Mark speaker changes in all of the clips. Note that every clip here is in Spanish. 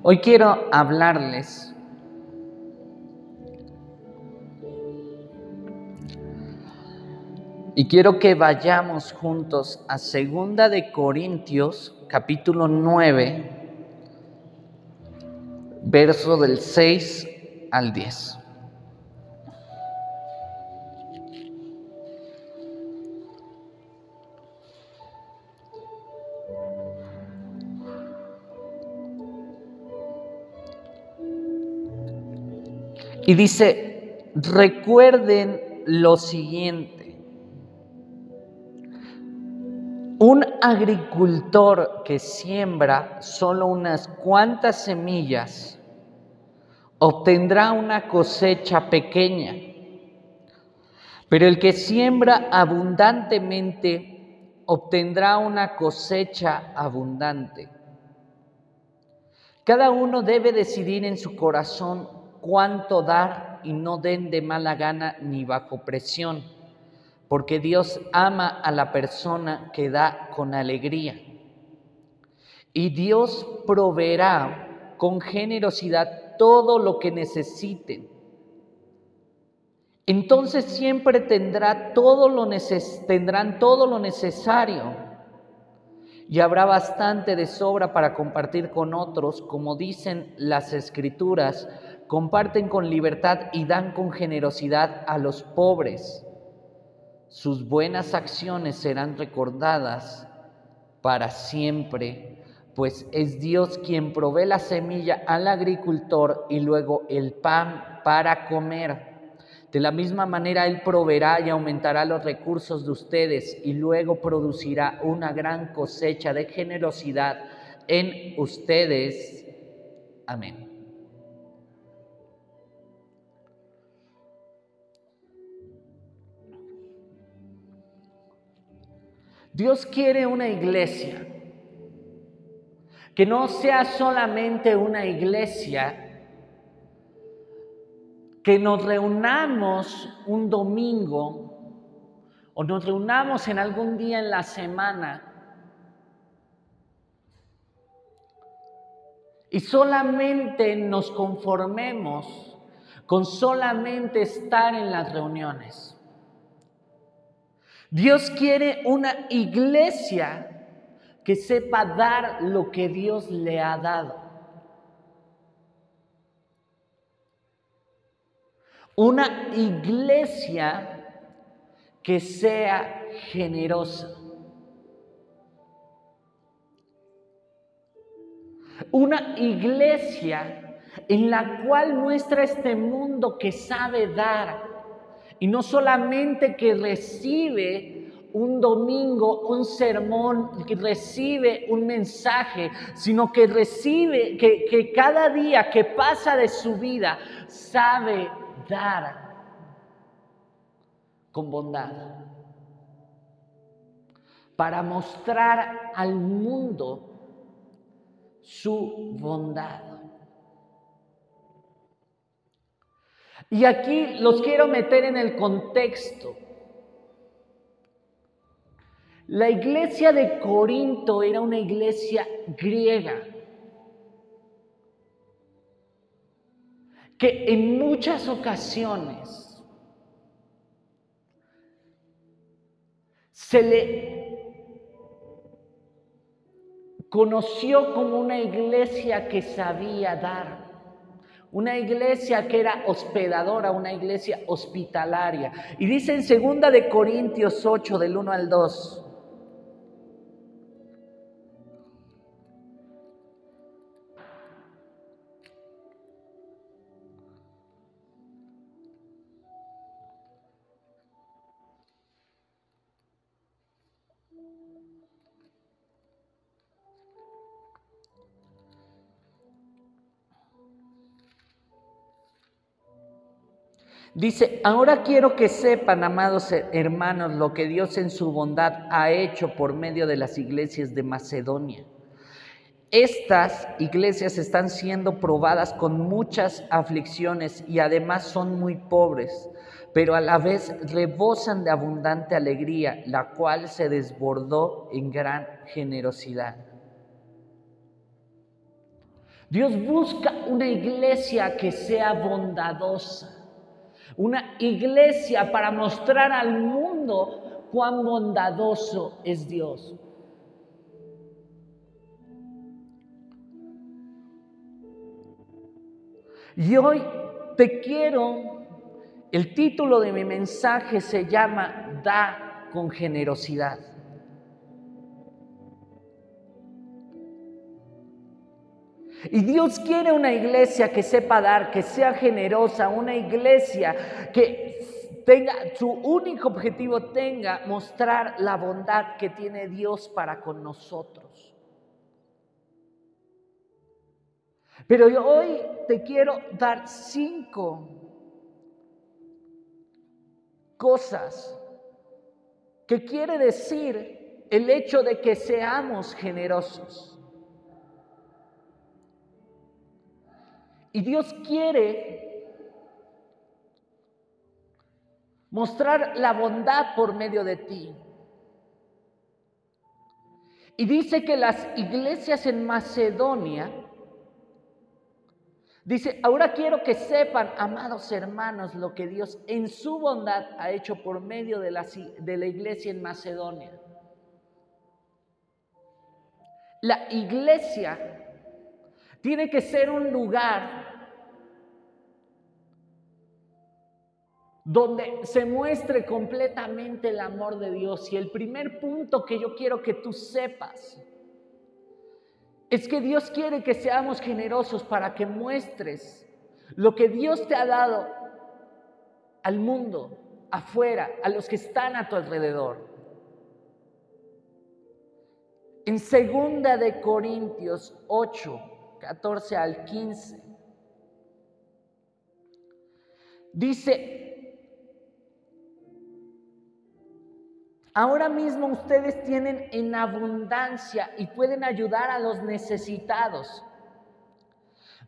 Speaker 1: Hoy quiero hablarles y quiero que vayamos juntos a Segunda de Corintios, capítulo 9, verso del 6 al 10. Y dice, recuerden lo siguiente. Un agricultor que siembra solo unas cuantas semillas obtendrá una cosecha pequeña, pero el que siembra abundantemente obtendrá una cosecha abundante. Cada uno debe decidir en su corazón cuánto dar y no den de mala gana ni bajo presión, porque Dios ama a la persona que da con alegría. Y Dios proveerá con generosidad todo lo que necesiten. Entonces siempre tendrá todo lo tendrán todo lo necesario y habrá bastante de sobra para compartir con otros, como dicen las escrituras, comparten con libertad y dan con generosidad a los pobres. Sus buenas acciones serán recordadas para siempre, pues es Dios quien provee la semilla al agricultor y luego el pan para comer. De la misma manera Él proveerá y aumentará los recursos de ustedes y luego producirá una gran cosecha de generosidad en ustedes. Amén. Dios quiere una iglesia. Que no sea solamente una iglesia, que nos reunamos un domingo. O nos reunamos en algún día en la semana. Y solamente nos conformemos con solamente estar en las reuniones. Dios quiere una iglesia que sepa dar lo que Dios le ha dado. Una iglesia que sea generosa. Una iglesia en la cual muestra este mundo que sabe dar y no solamente que recibe un domingo, un sermón, que recibe un mensaje, sino que recibe, que, que cada día que pasa de su vida sabe dar con bondad para mostrar al mundo su bondad. Y aquí los quiero meter en el contexto. La iglesia de Corinto era una iglesia griega que en muchas ocasiones se le conoció como una iglesia que sabía dar. Una iglesia que era hospedadora, una iglesia hospitalaria. Y dice en segunda de Corintios 8 del 1 al 2. Dice, ahora quiero que sepan, amados hermanos, lo que Dios en su bondad ha hecho por medio de las iglesias de Macedonia. Estas iglesias están siendo probadas con muchas aflicciones y además son muy pobres, pero a la vez rebosan de abundante alegría, la cual se desbordó en gran generosidad. Dios busca una iglesia que sea bondadosa, una iglesia para mostrar al mundo cuán bondadoso es Dios. Y hoy te quiero, el título de mi mensaje se llama Da con generosidad. Y Dios quiere una iglesia que sepa dar, que sea generosa, una iglesia que tenga, su único objetivo tenga mostrar la bondad que tiene Dios para con nosotros. Pero hoy te quiero dar cinco cosas que quiere decir el hecho de que seamos generosos. Y Dios quiere mostrar la bondad por medio de ti. Y dice que las iglesias en Macedonia, dice, ahora quiero que sepan, amados hermanos, lo que Dios en su bondad ha hecho por medio de la, de la iglesia en Macedonia. La iglesia tiene que ser un lugar donde se muestre completamente el amor de Dios. Y el primer punto que yo quiero que tú sepas es que Dios quiere que seamos generosos para que muestres lo que Dios te ha dado al mundo, afuera, a los que están a tu alrededor. En segunda de Corintios 8, 14 al 15. Dice, ahora mismo ustedes tienen en abundancia y pueden ayudar a los necesitados.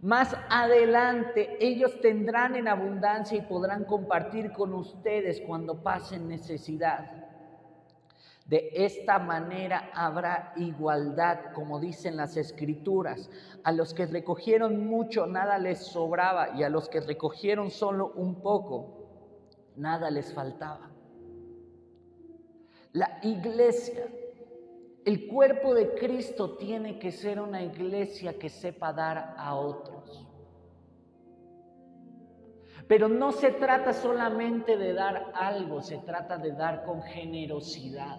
Speaker 1: Más adelante ellos tendrán en abundancia y podrán compartir con ustedes cuando pasen necesidad. De esta manera habrá igualdad, como dicen las escrituras. A los que recogieron mucho, nada les sobraba, y a los que recogieron solo un poco, nada les faltaba. La iglesia, el cuerpo de Cristo tiene que ser una iglesia que sepa dar a otros. Pero no se trata solamente de dar algo, se trata de dar con generosidad.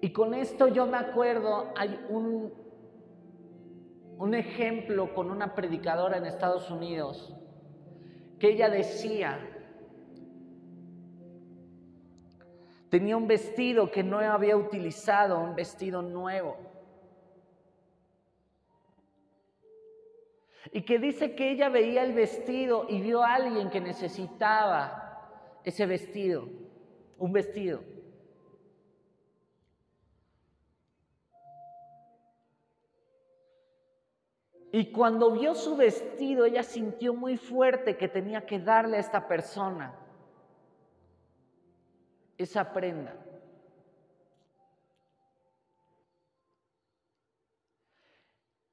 Speaker 1: Y con esto yo me acuerdo, hay un, un ejemplo con una predicadora en Estados Unidos, que ella decía, tenía un vestido que no había utilizado, un vestido nuevo. Y que dice que ella veía el vestido y vio a alguien que necesitaba ese vestido, un vestido. Y cuando vio su vestido, ella sintió muy fuerte que tenía que darle a esta persona esa prenda.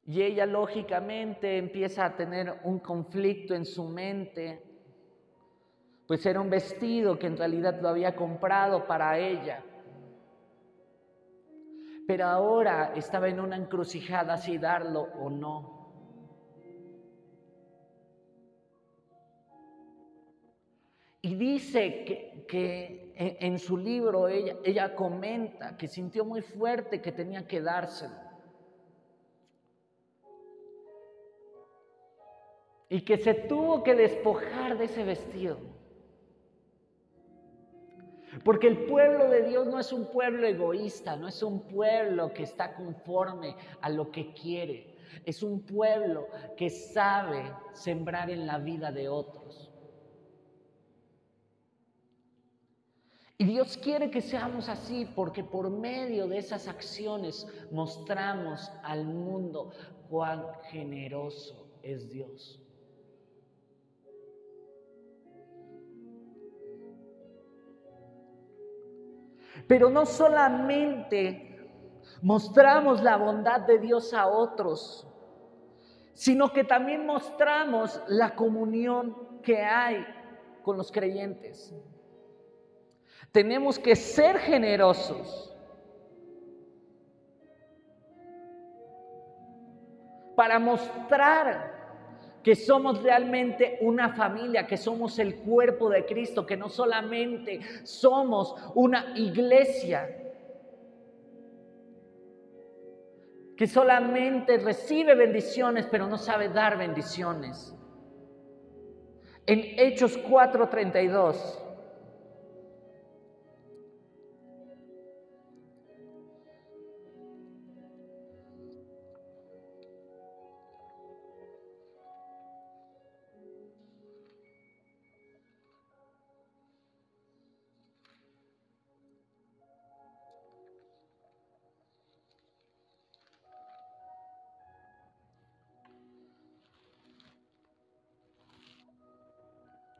Speaker 1: Y ella lógicamente empieza a tener un conflicto en su mente, pues era un vestido que en realidad lo había comprado para ella. Pero ahora estaba en una encrucijada si darlo o no. Dice que, en, su libro ella, ella comenta que sintió muy fuerte que tenía que dárselo. Y que se tuvo que despojar de ese vestido. Porque el pueblo de Dios no es un pueblo egoísta, no es un pueblo que está conforme a lo que quiere. Es un pueblo que sabe sembrar en la vida de otros. Y Dios quiere que seamos así porque por medio de esas acciones mostramos al mundo cuán generoso es Dios. Pero no solamente mostramos la bondad de Dios a otros, sino que también mostramos la comunión que hay con los creyentes. Tenemos que ser generosos. Para mostrar que somos realmente una familia, que somos el cuerpo de Cristo, que no solamente somos una iglesia, que solamente recibe bendiciones pero no sabe dar bendiciones. En Hechos 4:32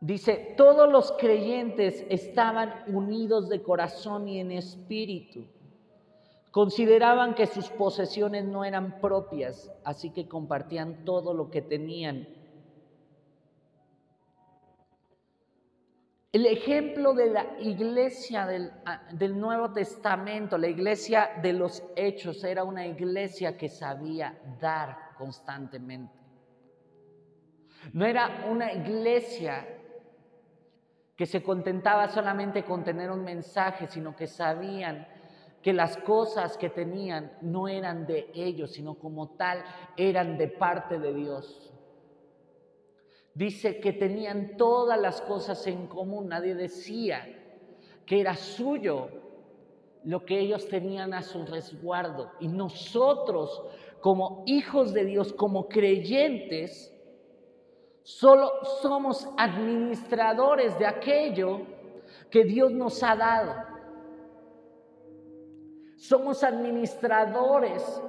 Speaker 1: Dice, todos los creyentes estaban unidos de corazón y en espíritu. Consideraban que sus posesiones no eran propias, así que compartían todo lo que tenían. El ejemplo de la iglesia del, ah, del, Nuevo Testamento, la iglesia de los hechos, era una iglesia que sabía dar constantemente. No era una iglesia que se contentaba solamente con tener un mensaje, sino que sabían que las cosas que tenían no eran de ellos, sino como tal eran de parte de Dios. Dice que tenían todas las cosas en común, nadie decía que era suyo lo que ellos tenían a su resguardo. Y nosotros, como hijos de Dios, como creyentes, Solo somos administradores de aquello que Dios nos ha dado. Somos administradores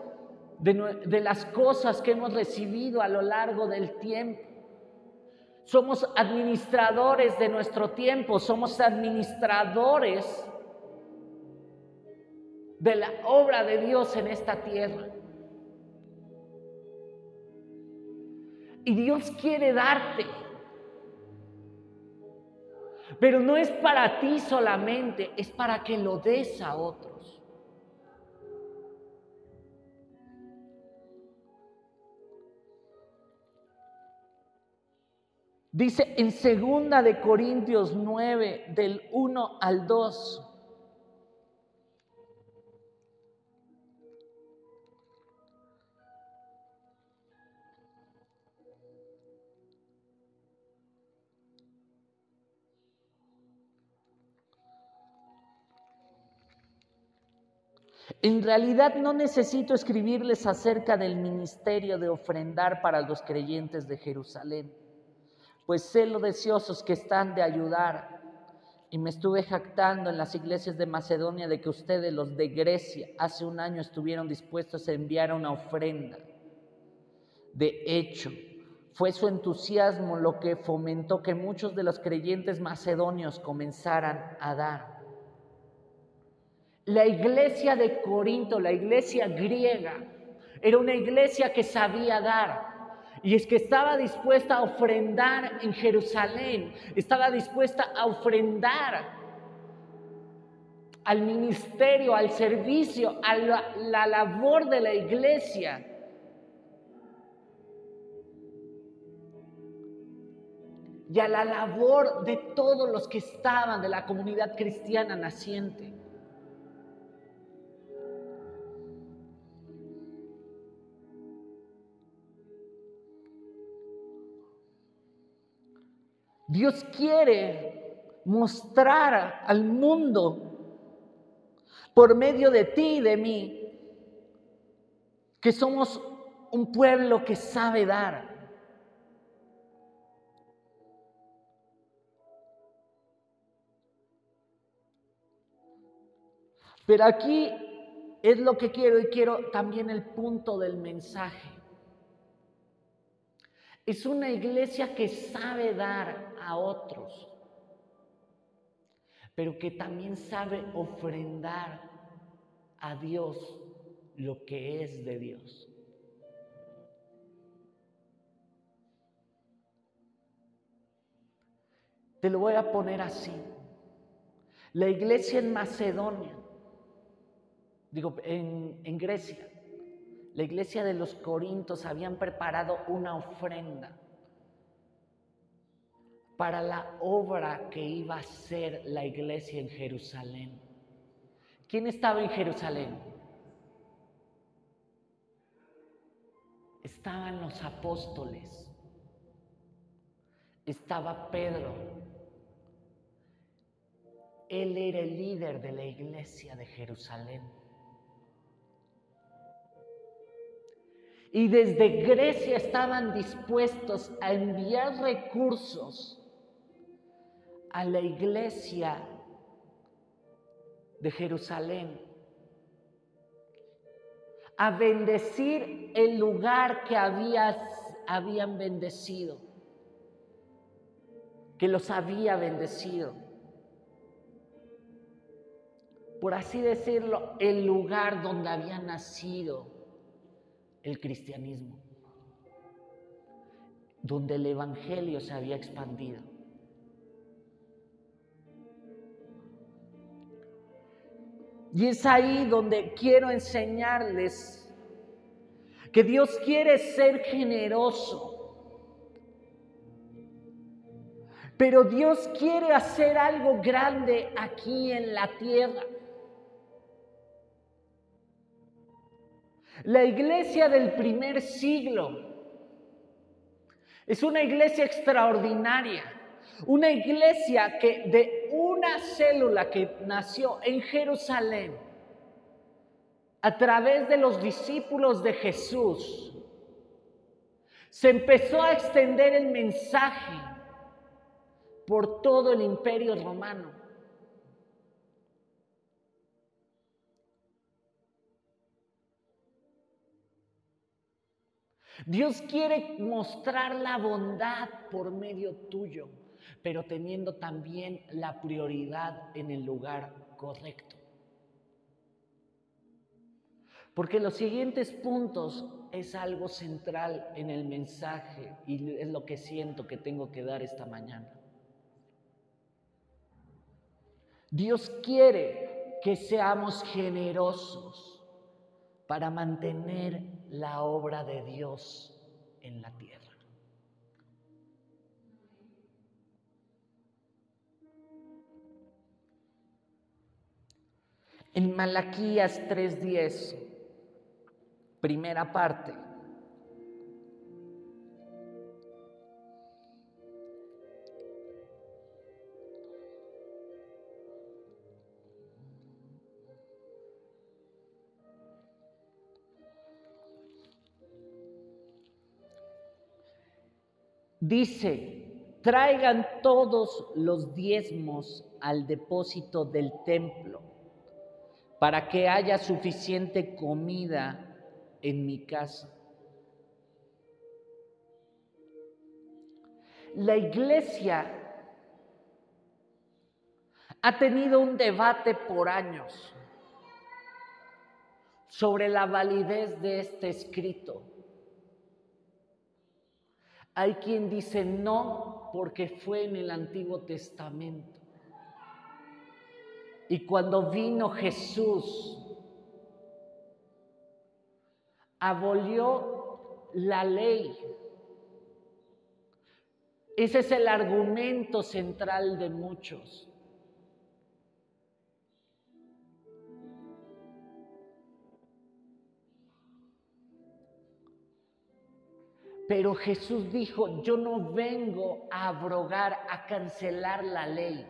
Speaker 1: de, las cosas que hemos recibido a lo largo del tiempo. Somos administradores de nuestro tiempo, somos administradores de la obra de Dios en esta tierra. Y Dios quiere darte. Pero no es para ti solamente, es para que lo des a otros. Dice en segunda de Corintios 9 del 1 al 2. En realidad no necesito escribirles acerca del ministerio de ofrendar para los creyentes de Jerusalén, pues sé lo deseosos que están de ayudar. Y me estuve jactando en las iglesias de Macedonia de que ustedes, los de Grecia, hace un año estuvieron dispuestos a enviar una ofrenda. De hecho, fue su entusiasmo lo que fomentó que muchos de los creyentes macedonios comenzaran a dar. La iglesia de Corinto, la iglesia griega, era una iglesia que sabía dar. Y es que estaba dispuesta a ofrendar en Jerusalén, estaba dispuesta a ofrendar al ministerio, al servicio, a la, labor de la iglesia. Y a la labor de todos los que estaban de la comunidad cristiana naciente. Dios quiere mostrar al mundo por medio de ti y de mí que somos un pueblo que sabe dar. Pero aquí es lo que quiero y quiero también el punto del mensaje. Es una iglesia que sabe dar a otros. pero que también sabe ofrendar a Dios lo que es de Dios. Te lo voy a poner así. La iglesia en Macedonia, digo, en, en Grecia, la iglesia de los Corintios habían preparado una ofrenda para la obra que iba a ser la iglesia en Jerusalén. ¿Quién estaba en Jerusalén? Estaban los apóstoles, estaba Pedro, él era el líder de la iglesia de Jerusalén. Y desde Grecia estaban dispuestos a enviar recursos a la iglesia de Jerusalén, a bendecir el lugar que habían bendecido, que los había bendecido. Por así decirlo, el lugar donde había nacido el cristianismo, donde el Evangelio se había expandido. Y es ahí donde quiero enseñarles que Dios quiere ser generoso. Pero Dios quiere hacer algo grande aquí en la tierra. La iglesia del primer siglo es una iglesia extraordinaria, una iglesia que de una célula que nació en Jerusalén, a través de los discípulos de Jesús, se empezó a extender el mensaje por todo el imperio romano. Dios quiere mostrar la bondad por medio tuyo, pero teniendo también la prioridad en el lugar correcto. Porque los siguientes puntos es algo central en el mensaje y es lo que siento que tengo que dar esta mañana. Dios quiere que seamos generosos para mantener la obra de Dios en la tierra. En Malaquías 3:10, primera parte, Dice, traigan todos los diezmos al depósito del templo para que haya suficiente comida en mi casa. La iglesia ha tenido un debate por años sobre la validez de este escrito. Hay quien dice no porque fue en el Antiguo Testamento. Y cuando vino Jesús, abolió la ley. Ese es el argumento central de muchos. Pero Jesús dijo, yo no vengo a abrogar, a cancelar la ley.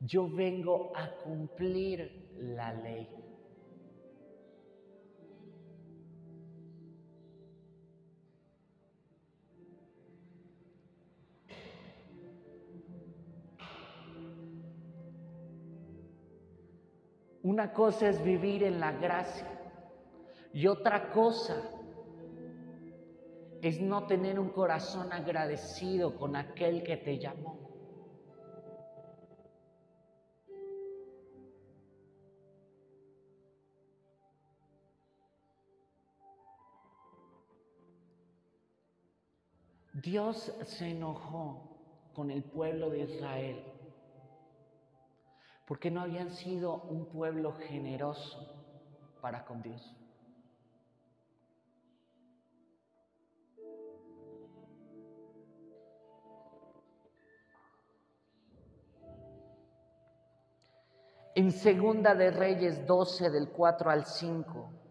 Speaker 1: Yo vengo a cumplir la ley. Una cosa es vivir en la gracia y otra cosa es no tener un corazón agradecido con aquel que te llamó. Dios se enojó con el pueblo de Israel porque no habían sido un pueblo generoso para con Dios. En Segunda de Reyes 12 del 4 al 5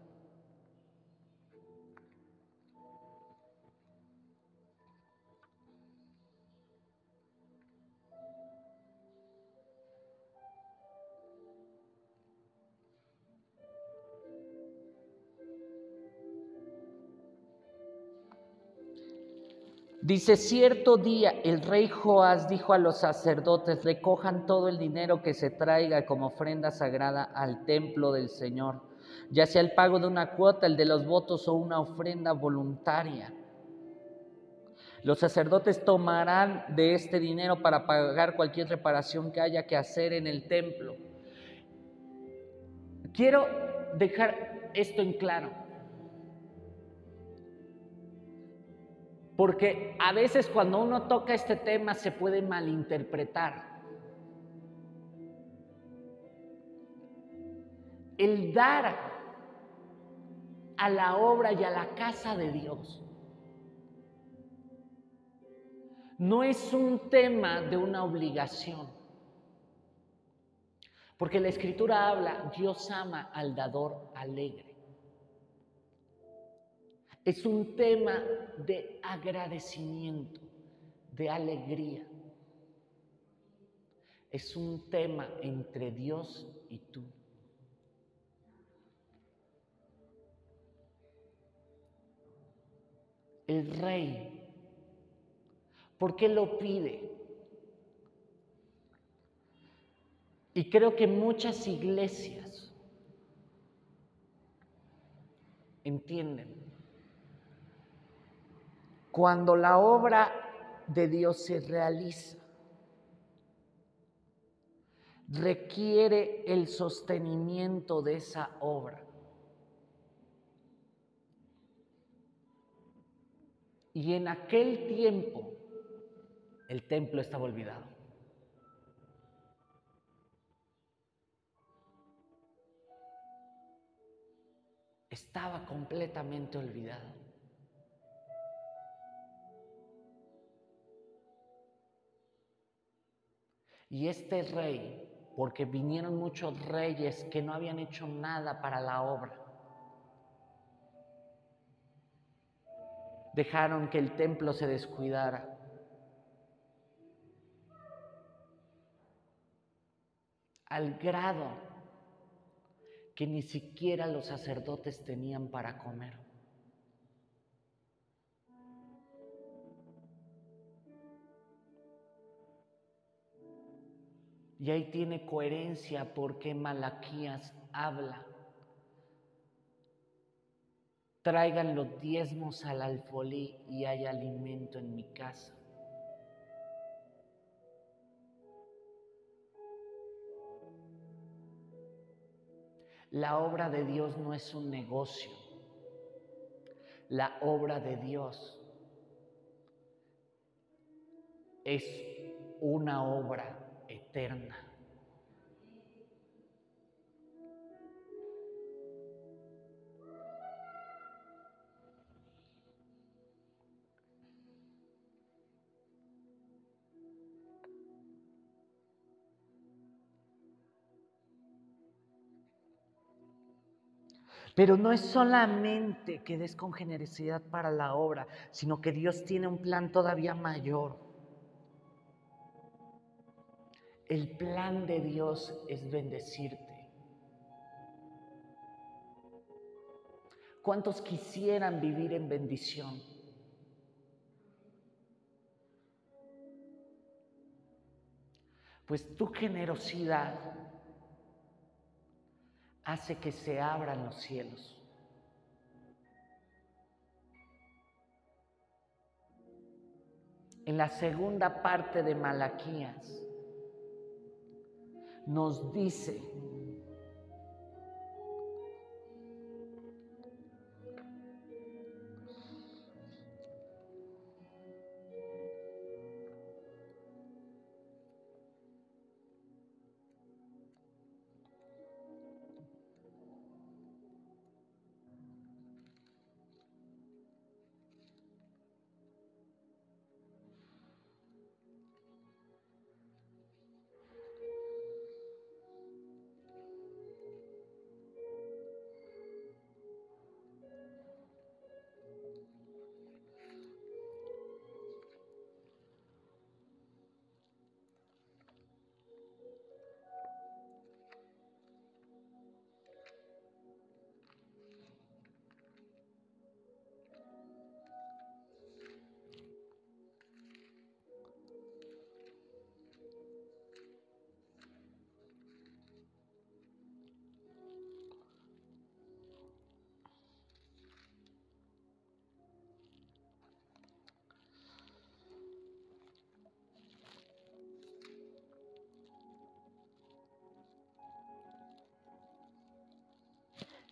Speaker 1: Dice, cierto día el rey Joás dijo a los sacerdotes, recojan todo el dinero que se traiga como ofrenda sagrada al templo del Señor, ya sea el pago de una cuota, el de los votos o una ofrenda voluntaria. Los sacerdotes tomarán de este dinero para pagar cualquier reparación que haya que hacer en el templo. Quiero dejar esto en claro. Porque a veces cuando uno toca este tema se puede malinterpretar. El dar a la obra y a la casa de Dios no es un tema de una obligación. Porque la escritura habla, Dios ama al dador alegre. Es un tema de agradecimiento, de alegría. Es un tema entre Dios y tú. El rey, ¿por qué lo pide? Y creo que muchas iglesias entienden cuando la obra de Dios se realiza, requiere el sostenimiento de esa obra. Y en aquel tiempo el templo estaba olvidado. Estaba completamente olvidado. Y este rey, porque vinieron muchos reyes que no habían hecho nada para la obra, dejaron que el templo se descuidara. Al grado que ni siquiera los sacerdotes tenían para comer. Y ahí tiene coherencia porque Malaquías habla. Traigan los diezmos al alfolí y hay alimento en mi casa. La obra de Dios no es un negocio. La obra de Dios es una obra Pero no es solamente que des con generosidad para la obra, sino que Dios tiene un plan todavía mayor. El plan de Dios es bendecirte. ¿Cuántos quisieran vivir en bendición? Pues tu generosidad hace que se abran los cielos. En la segunda parte de Malaquías, nos dice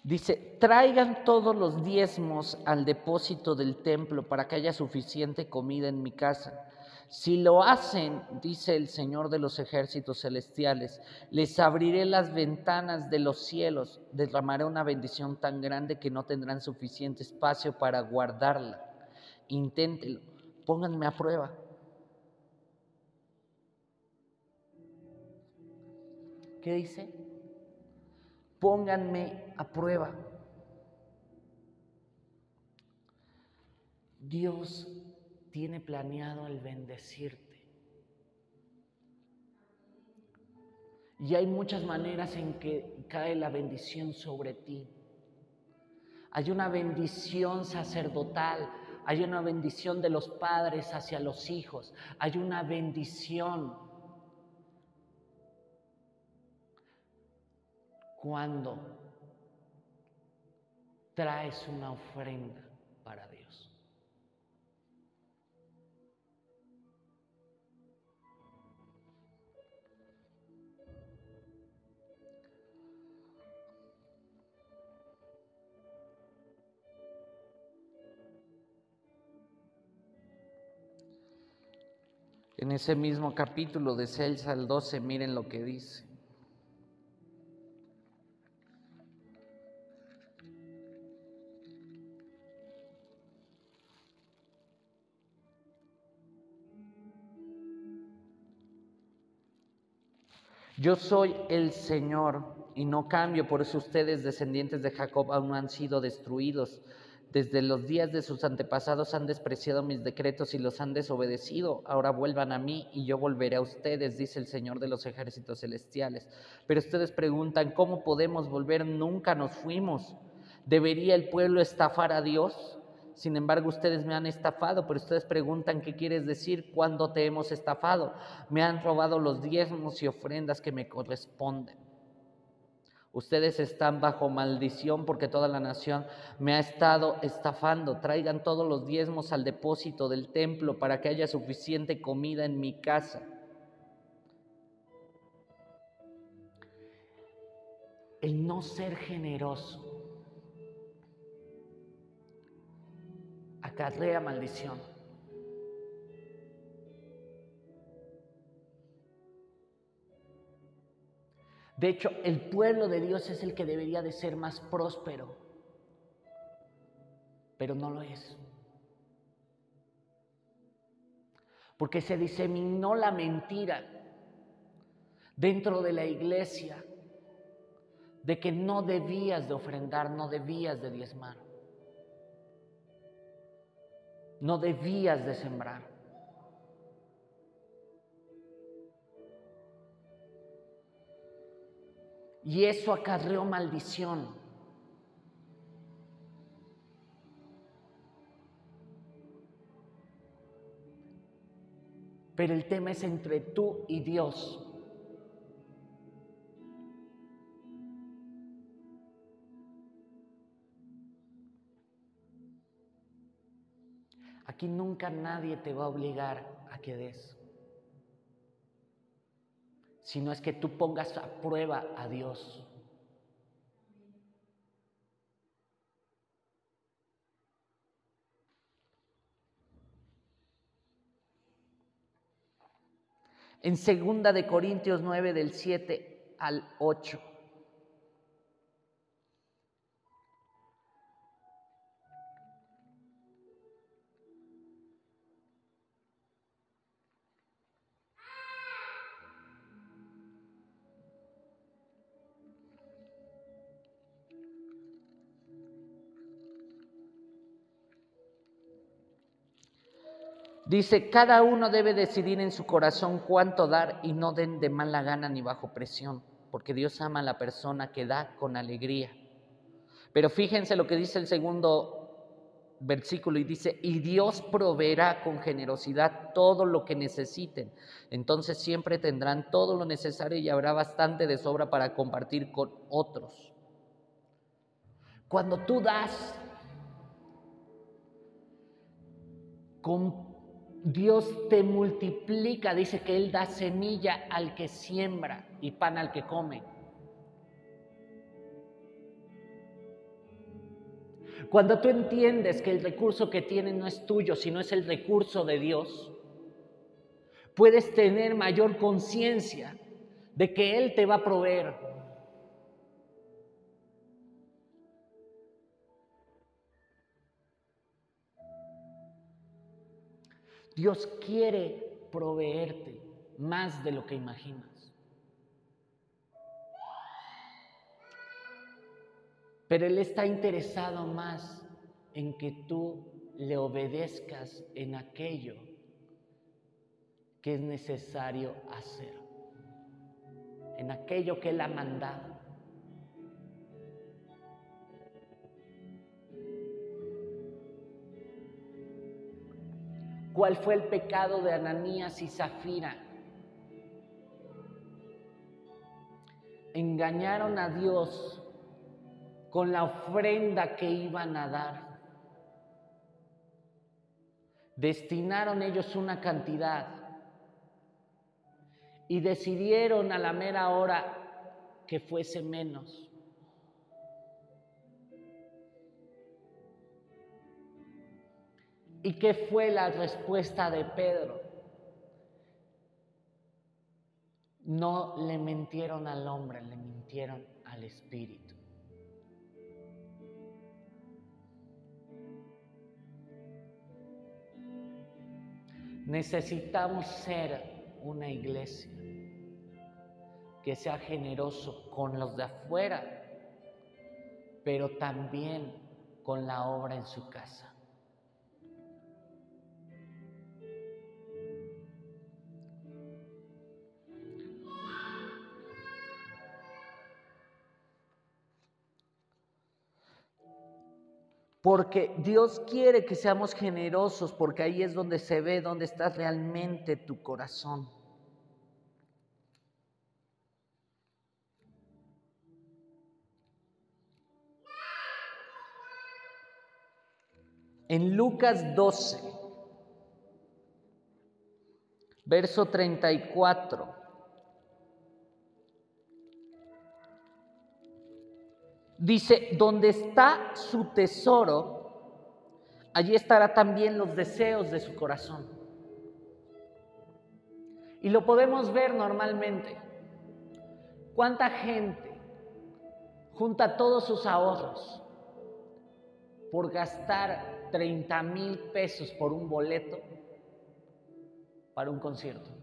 Speaker 1: Dice, traigan todos los diezmos al depósito del templo para que haya suficiente comida en mi casa. Si lo hacen, dice el Señor de los ejércitos celestiales, les abriré las ventanas de los cielos, derramaré una bendición tan grande que no tendrán suficiente espacio para guardarla. Inténtelo, pónganme a prueba. ¿Qué dice? Pónganme a prueba. Dios tiene planeado el bendecirte. Y hay muchas maneras en que cae la bendición sobre ti. Hay una bendición sacerdotal, hay una bendición de los padres hacia los hijos, hay una bendición cuando traes una ofrenda para Dios. En ese mismo capítulo de 6 al 12, miren lo que dice. Yo soy el Señor y no cambio, por eso ustedes, descendientes de Jacob, aún no han sido destruidos. Desde los días de sus antepasados han despreciado mis decretos y los han desobedecido. Ahora vuelvan a mí y yo volveré a ustedes, dice el Señor de los ejércitos celestiales. Pero ustedes preguntan, ¿cómo podemos volver? Nunca nos fuimos. ¿Debería el pueblo estafar a Dios? Sin embargo, ustedes me han estafado, pero ustedes preguntan qué quieres decir cuando te hemos estafado. Me han robado los diezmos y ofrendas que me corresponden. Ustedes están bajo maldición porque toda la nación me ha estado estafando. Traigan todos los diezmos al depósito del templo para que haya suficiente comida en mi casa. El no ser generoso acarrea maldición. De hecho, el pueblo de Dios es el que debería de ser más próspero, pero no lo es. Porque se diseminó la mentira dentro de la iglesia de que no debías de ofrendar, no debías de diezmar. No debías de sembrar. Y eso acarreó maldición. Pero el tema es entre tú y Dios. Aquí nunca nadie te va a obligar a que des, sino es que tú pongas a prueba a Dios. En segunda de Corintios 9 del 7 al 8. Dice, cada uno debe decidir en su corazón cuánto dar y no den de mala gana ni bajo presión, porque Dios ama a la persona que da con alegría. Pero fíjense lo que dice el segundo versículo y dice, y Dios proveerá con generosidad todo lo que necesiten. Entonces siempre tendrán todo lo necesario y habrá bastante de sobra para compartir con otros. Cuando tú das con Dios te multiplica, dice que Él da semilla al que siembra y pan al que come. Cuando tú entiendes que el recurso que tienes no es tuyo, sino es el recurso de Dios, puedes tener mayor conciencia de que Él te va a proveer. Dios quiere proveerte más de lo que imaginas. Pero Él está interesado más en que tú le obedezcas en aquello que es necesario hacer, en aquello que Él ha mandado. ¿Cuál fue el pecado de Ananías y Zafira? Engañaron a Dios con la ofrenda que iban a dar. Destinaron ellos una cantidad y decidieron a la mera hora que fuese menos. ¿Y qué fue la respuesta de Pedro? No le mintieron al hombre, le mintieron al Espíritu. Necesitamos ser una iglesia que sea generoso con los de afuera, pero también con la obra en su casa. Porque Dios quiere que seamos generosos, porque ahí es donde se ve dónde está realmente tu corazón. En Lucas 12, verso 34. Dice, donde está su tesoro, allí estará también los deseos de su corazón. Y lo podemos ver normalmente. ¿Cuánta gente junta todos sus ahorros por gastar 30 mil pesos por un boleto para un concierto?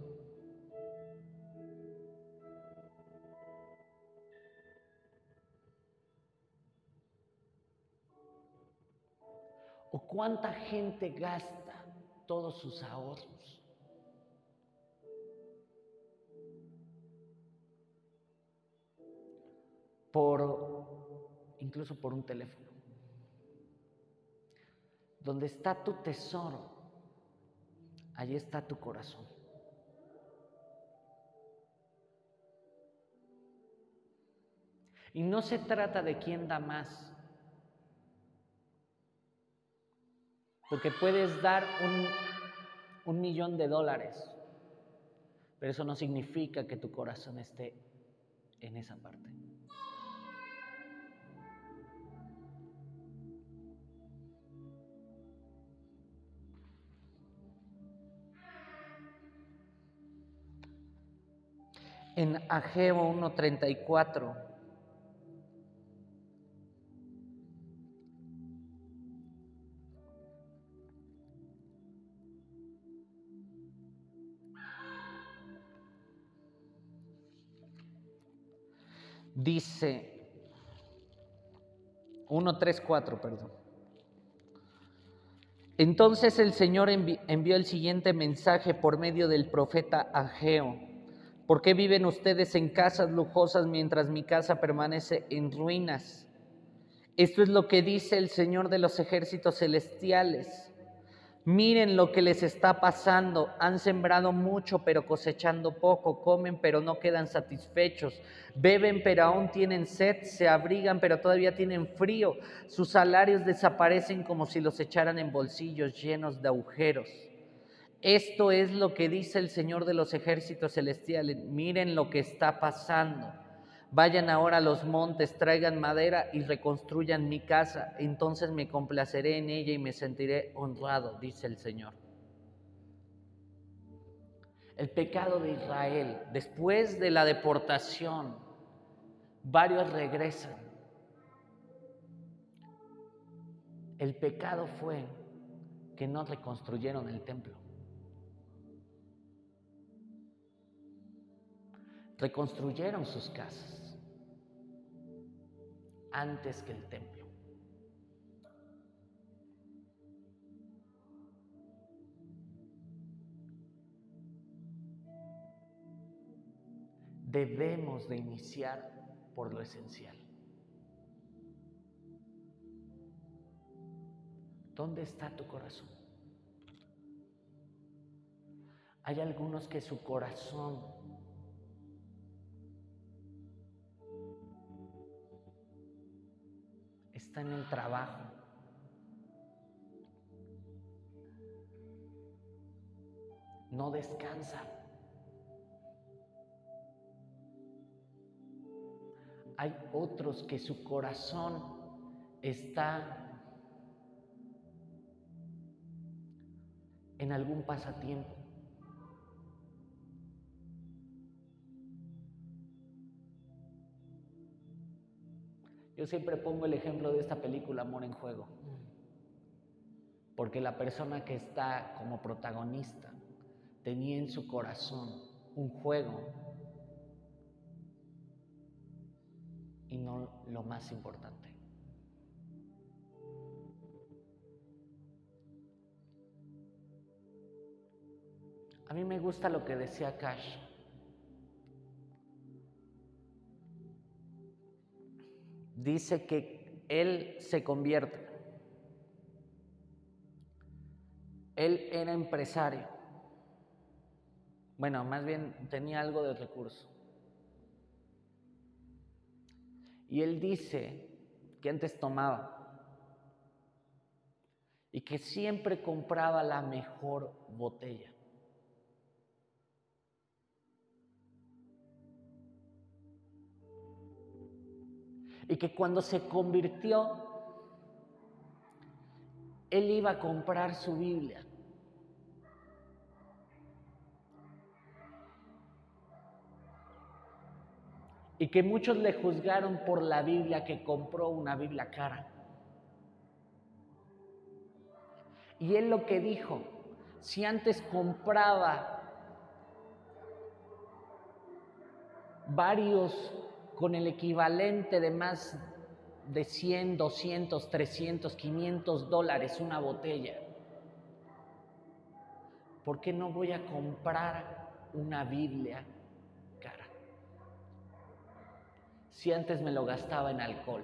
Speaker 1: ¿O cuánta gente gasta todos sus ahorros? Por, incluso por un teléfono. Donde está tu tesoro, allí está tu corazón. Y no se trata de quién da más, Porque puedes dar un, millón de dólares, pero eso no significa que tu corazón esté en esa parte. En Ageo 1.34 Dice 1, 3, 4, perdón. Entonces el Señor envió el siguiente mensaje por medio del profeta Ageo. ¿Por qué viven ustedes en casas lujosas mientras mi casa permanece en ruinas? Esto es lo que dice el Señor de los ejércitos celestiales. Miren lo que les está pasando. Han sembrado mucho pero cosechando poco. Comen pero no quedan satisfechos. Beben pero aún tienen sed. Se abrigan pero todavía tienen frío. Sus salarios desaparecen como si los echaran en bolsillos llenos de agujeros. Esto es lo que dice el Señor de los ejércitos celestiales. Miren lo que está pasando. Vayan ahora a los montes, traigan madera y reconstruyan mi casa. Entonces me complaceré en ella y me sentiré honrado, dice el Señor. El pecado de Israel, después de la deportación, varios regresan. El pecado fue que no reconstruyeron el templo. Reconstruyeron sus casas antes que el templo. Debemos de iniciar por lo esencial. ¿Dónde está tu corazón? Hay algunos que su corazón en el trabajo. No descansa. Hay otros que su corazón está en algún pasatiempo. Yo siempre pongo el ejemplo de esta película Amor en Juego, porque la persona que está como protagonista tenía en su corazón un juego y no lo más importante. A mí me gusta lo que decía Cash. Dice que él se convierte. Él era empresario. Bueno, más bien tenía algo de recurso. Y él dice que antes tomaba y que siempre compraba la mejor botella. Y que cuando se convirtió, él iba a comprar su Biblia. Y que muchos le juzgaron por la Biblia que compró una Biblia cara. Y él lo que dijo, si antes compraba varios con el equivalente de más de 100, 200, 300, 500 dólares una botella. ¿Por qué no voy a comprar una Biblia cara? Si antes me lo gastaba en alcohol.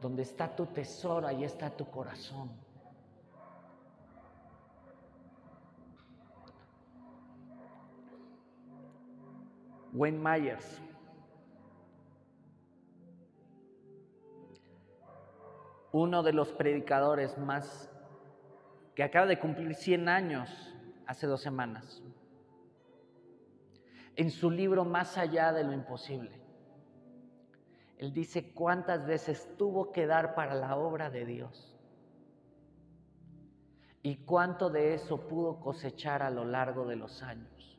Speaker 1: Donde está tu tesoro, ahí está tu corazón. Wayne Myers. Uno de los predicadores más que acaba de cumplir 100 años hace dos semanas. En su libro Más allá de lo imposible, él dice cuántas veces tuvo que dar para la obra de Dios y cuánto de eso pudo cosechar a lo largo de los años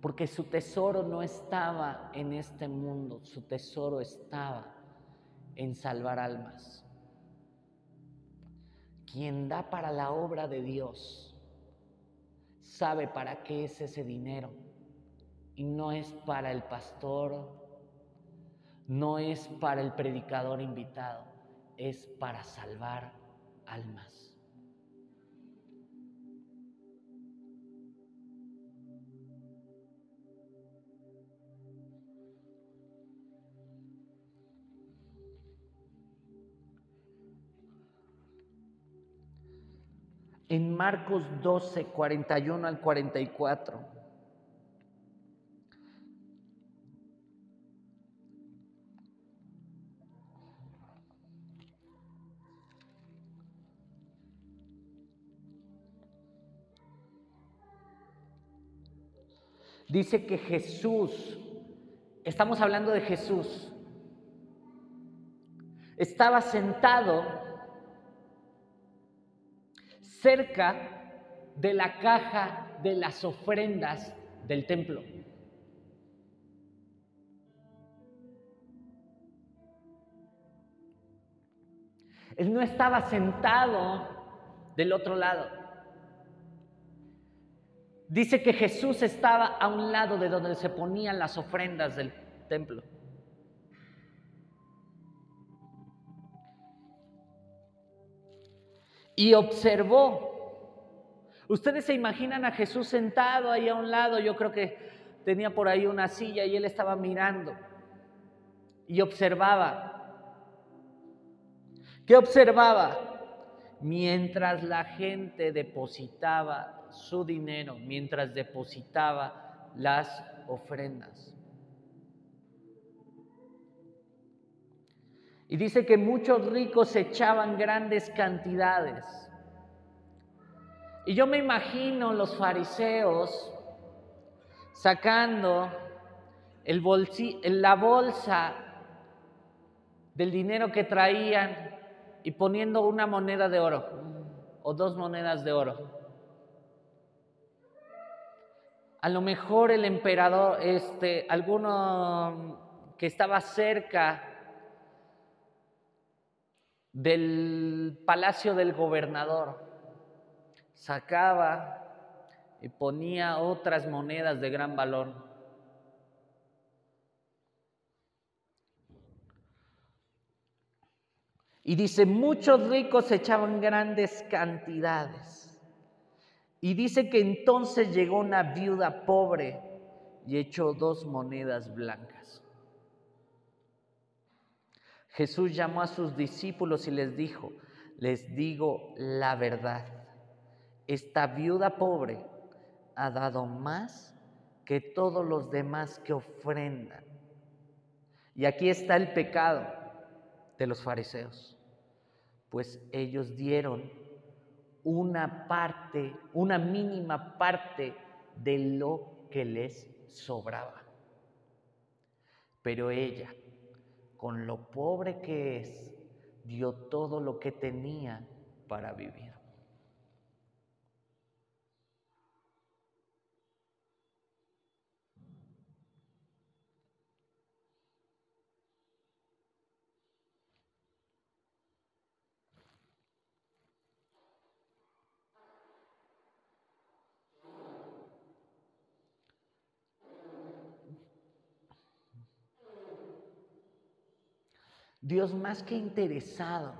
Speaker 1: porque su tesoro no estaba en este mundo, su tesoro estaba en salvar almas. Quien da para la obra de Dios sabe para qué es ese dinero y no es para el pastor, no es para el predicador invitado, es para salvar almas. en Marcos 12, 41 al 44. Dice que Jesús, estamos hablando de Jesús, estaba sentado cerca de la caja de las ofrendas del templo. Él no estaba sentado del otro lado. Dice que Jesús estaba a un lado de donde se ponían las ofrendas del templo. Y observó. Ustedes se imaginan a Jesús sentado ahí a un lado. Yo creo que tenía por ahí una silla y él estaba mirando. Y observaba. ¿Qué observaba? Mientras la gente depositaba su dinero, mientras depositaba las ofrendas. Y dice que muchos ricos echaban grandes cantidades. Y yo me imagino los fariseos sacando el la bolsa del dinero que traían y poniendo una moneda de oro o dos monedas de oro. A lo mejor el emperador, este, alguno que estaba cerca del palacio del gobernador, sacaba y ponía otras monedas de gran valor. Y dice, muchos ricos echaban grandes cantidades. Y dice que entonces llegó una viuda pobre y echó dos monedas blancas. Jesús llamó a sus discípulos y les dijo, les digo la verdad, esta viuda pobre ha dado más que todos los demás que ofrendan. Y aquí está el pecado de los fariseos pues ellos dieron una parte, una mínima parte de lo que les sobraba. Pero ella, con lo pobre que es, dio todo lo que tenía para vivir. Dios más que interesado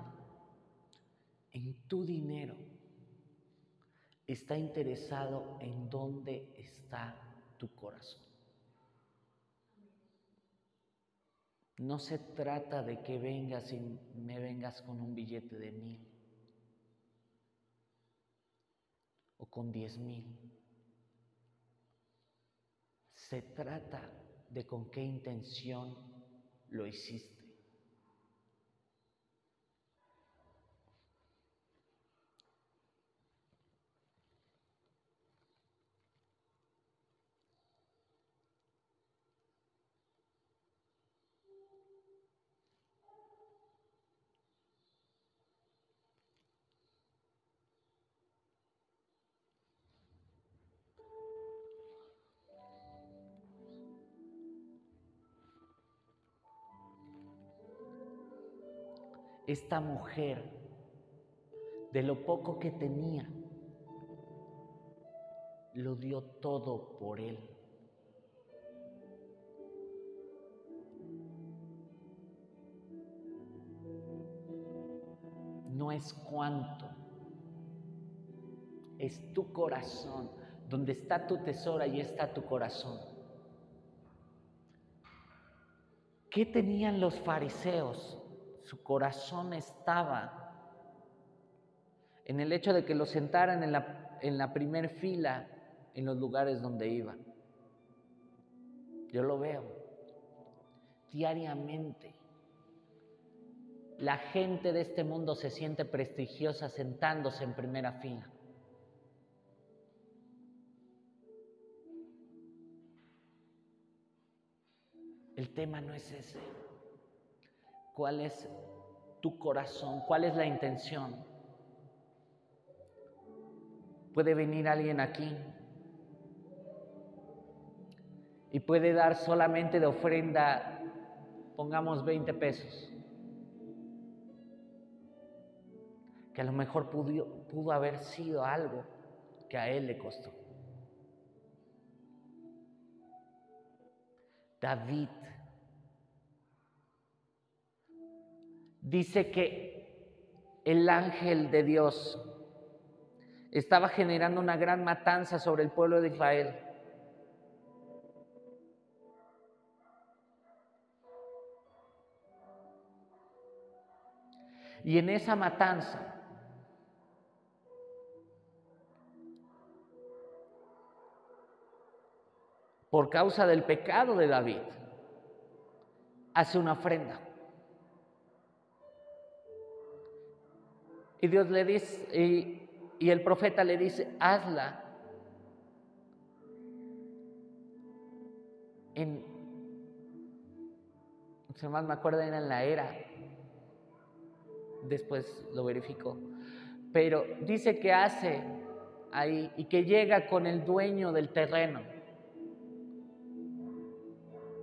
Speaker 1: en tu dinero, está interesado en dónde está tu corazón. No se trata de que vengas y me vengas con un billete de mil o con diez mil. Se trata de con qué intención lo hiciste. Esta mujer de lo poco que tenía, lo dio todo por él. No es cuánto, es tu corazón. Donde está tu tesoro, ahí está tu corazón. ¿Qué tenían los fariseos? Su corazón estaba en el hecho de que lo sentaran en la, en la primer fila en los lugares donde iban. Yo lo veo diariamente. La gente de este mundo se siente prestigiosa sentándose en primera fila. El tema no es ese. ¿Cuál es tu corazón? ¿Cuál es la intención? Puede venir alguien aquí y puede dar solamente de ofrenda, pongamos 20 pesos, que a lo mejor pudo, haber sido algo que a él le costó. David dice que el ángel de Dios estaba generando una gran matanza sobre el pueblo de Israel. Y en esa matanza, por causa del pecado de David, hace una ofrenda. Y Dios le dice, y, el profeta le dice, hazla en, si más me acuerdo, era en la era después lo verificó. Pero dice que hace ahí y que llega con el dueño del terreno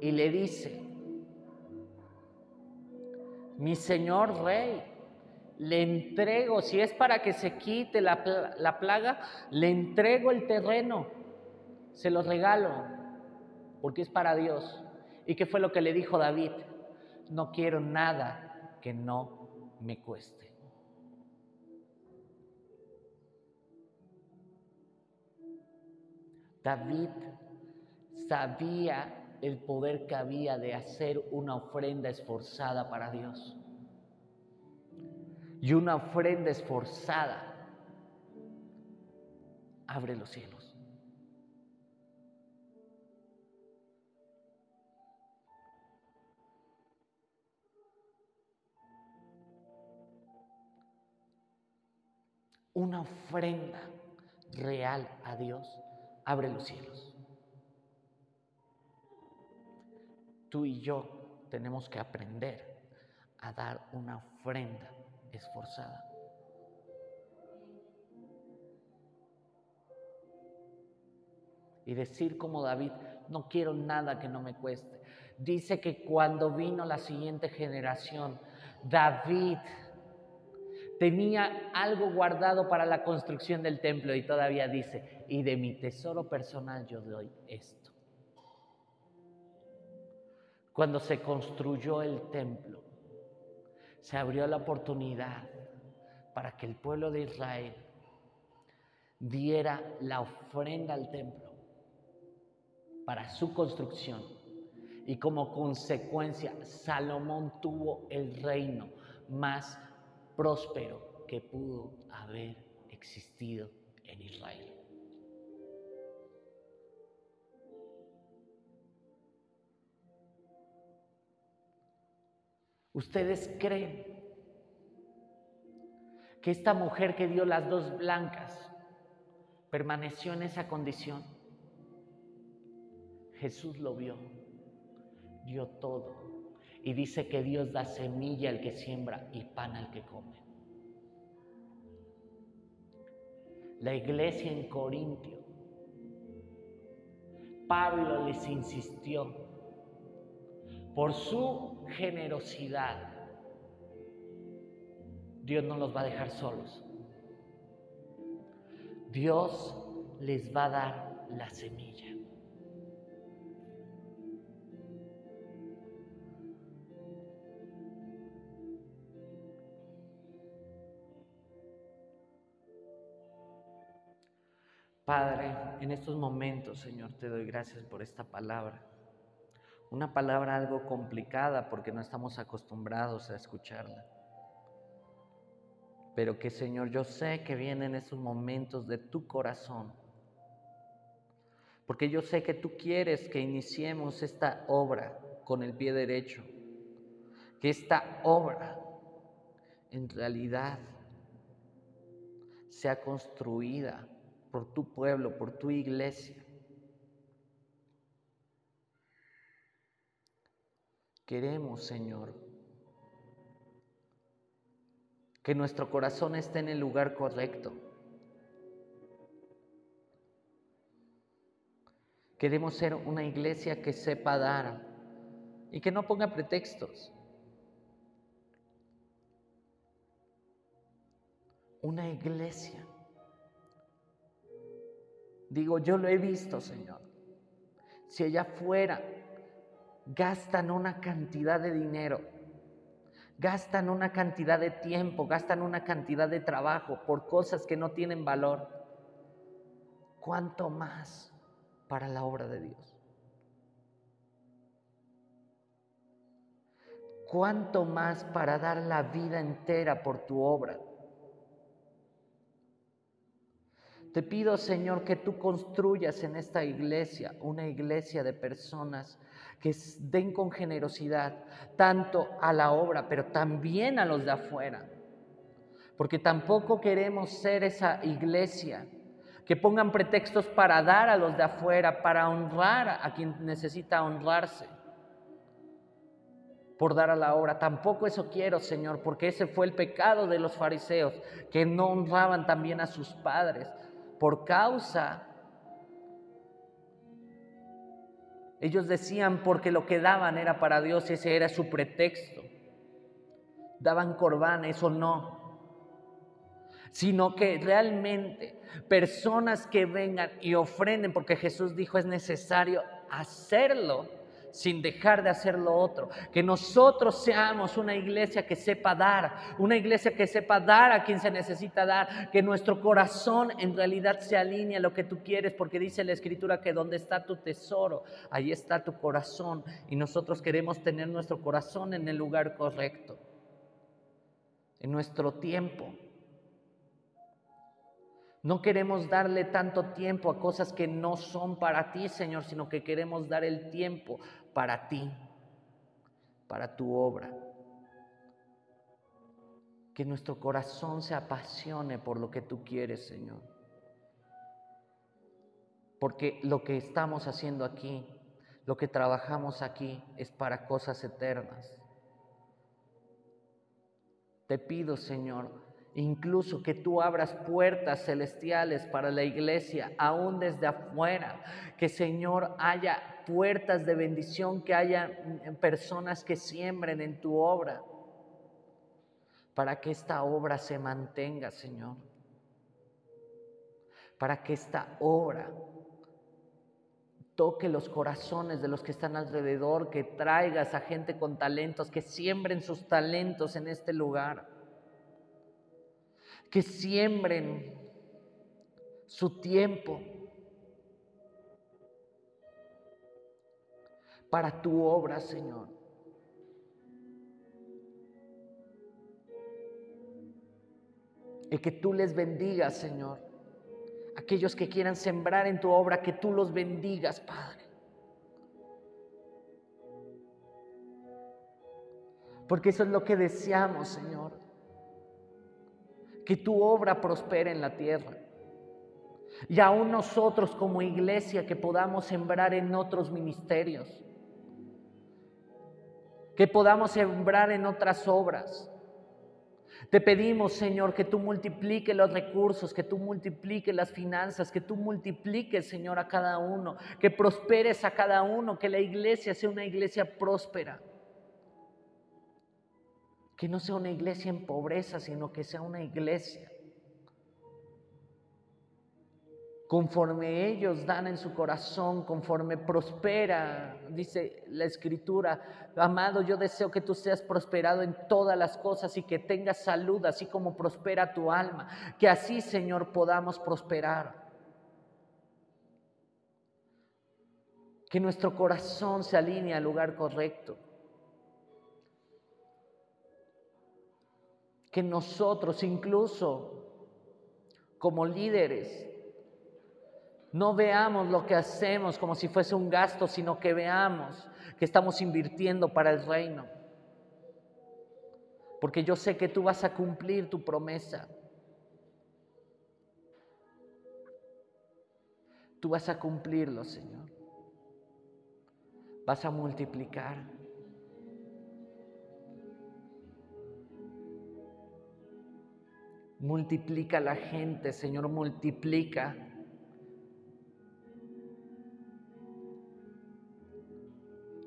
Speaker 1: y le dice, mi señor rey, le entrego, si es para que se quite la, la plaga, le entrego el terreno, se lo regalo, porque es para Dios. ¿Y qué fue lo que le dijo David? No quiero nada que no me cueste. David sabía el poder que había de hacer una ofrenda esforzada para Dios. Y una ofrenda esforzada abre los cielos. una ofrenda real a Dios, abre los cielos. Tú y yo tenemos que aprender a dar una ofrenda esforzada. Y decir como David, no quiero nada que no me cueste. Dice que cuando vino la siguiente generación, David tenía algo guardado para la construcción del templo y todavía dice, y de mi tesoro personal yo doy esto. Cuando se construyó el templo, se abrió la oportunidad para que el pueblo de Israel diera la ofrenda al templo para su construcción. Y como consecuencia, Salomón tuvo el reino más próspero que pudo haber existido en Israel. ¿Ustedes creen que esta mujer que dio las dos blancas permaneció en esa condición? Jesús lo vio, dio todo y dice que Dios da semilla al que siembra y pan al que come. La iglesia en Corintio, Pablo les insistió por su generosidad. Dios no los va a dejar solos. Dios les va a dar la semilla. Padre, en estos momentos, Señor, te doy gracias por esta palabra. Una palabra algo complicada porque no estamos acostumbrados a escucharla. Pero que, Señor, yo sé que vienen esos momentos de tu corazón. Porque yo sé que tú quieres que iniciemos esta obra con el pie derecho. Que esta obra en realidad sea construida por tu pueblo, por tu iglesia. Queremos, Señor, que nuestro corazón esté en el lugar correcto. Queremos ser una iglesia que sepa dar y que no ponga pretextos. Una iglesia. Digo, yo lo he visto, Señor. Si allá afuera gastan una cantidad de dinero, gastan una cantidad de tiempo, gastan una cantidad de trabajo por cosas que no tienen valor, ¿cuánto más para la obra de Dios. ¿Cuánto más para dar la vida entera por tu obra? Te pido, Señor, que tú construyas en esta iglesia una iglesia de personas que den con generosidad tanto a la obra, pero también a los de afuera. Porque tampoco queremos ser esa iglesia que pongan pretextos para dar a los de afuera, para honrar a quien necesita honrarse por dar a la obra. Tampoco eso quiero, Señor, porque ese fue el pecado de los fariseos, que no honraban también a sus padres por causa Ellos decían porque lo que daban era para Dios, ese era su pretexto. Daban corbán, eso no sino que realmente personas que vengan y ofrenden, porque Jesús dijo es necesario hacerlo sin dejar de hacer lo otro. Que nosotros seamos una iglesia que sepa dar, una iglesia que sepa dar a quien se necesita dar, que nuestro corazón en realidad se alinee a lo que tú quieres, porque dice la escritura que donde está tu tesoro, ahí está tu corazón, y nosotros queremos tener nuestro corazón en el lugar correcto, en nuestro tiempo. No queremos darle tanto tiempo a cosas que no son para ti, Señor, sino que queremos dar el tiempo para ti, para tu obra. Que nuestro corazón se apasione por lo que tú quieres, Señor. Porque lo que estamos haciendo aquí, lo que trabajamos aquí, es para cosas eternas. Te pido, Señor, incluso que tú abras puertas celestiales para la iglesia, aún desde afuera, que Señor haya puertas de bendición, que haya personas que siembren en tu obra, para que esta obra se mantenga, Señor, para que esta obra toque los corazones de los que están alrededor, que traigas a gente con talentos, que siembren sus talentos en este lugar que siembren su tiempo para tu obra, Señor. Y que tú les bendigas, Señor. Aquellos que quieran sembrar en tu obra, que tú los bendigas, Padre. Porque eso es lo que deseamos, Señor que tu obra prospere en la tierra. Y aún nosotros como iglesia que podamos sembrar en otros ministerios, que podamos sembrar en otras obras. Te pedimos, Señor, que tú multipliques los recursos, que tú multipliques las finanzas, que tú multipliques, Señor, a cada uno, que prosperes a cada uno, que la iglesia sea una iglesia próspera. Que no sea una iglesia en pobreza, sino que sea una iglesia. Conforme ellos dan en su corazón, conforme prospera, dice la escritura, amado, yo deseo que tú seas prosperado en todas las cosas y que tengas salud, así como prospera tu alma. Que así, Señor, podamos prosperar. Que nuestro corazón se alinee al lugar correcto. que nosotros incluso como líderes no veamos lo que hacemos como si fuese un gasto, sino que veamos que estamos invirtiendo para el reino. Porque yo sé que tú vas a cumplir tu promesa. Tú vas a cumplirlo, Señor. Vas a multiplicar. Multiplica la gente, Señor, multiplica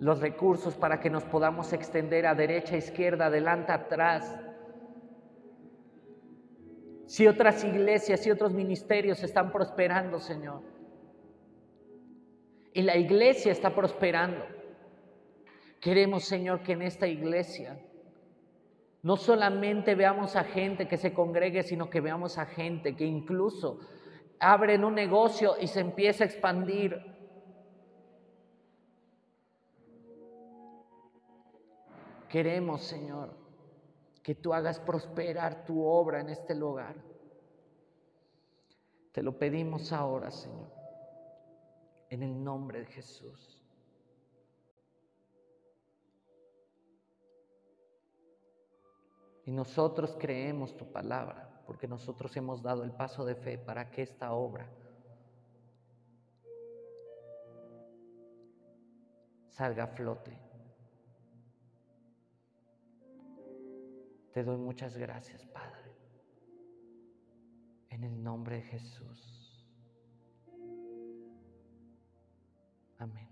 Speaker 1: los recursos para que nos podamos extender a derecha, izquierda, adelante, atrás. Si otras iglesias y otros ministerios están prosperando, Señor, y la iglesia está prosperando, queremos, Señor, que en esta iglesia no solamente veamos a gente que se congregue, sino que veamos a gente que incluso abren un negocio y se empieza a expandir. Queremos, Señor, que tú hagas prosperar tu obra en este lugar. Te lo pedimos ahora, Señor, en el nombre de Jesús. Y nosotros creemos tu palabra, porque nosotros hemos dado el paso de fe para que esta obra salga a flote. Te doy muchas gracias, Padre, en el nombre de Jesús. Amén.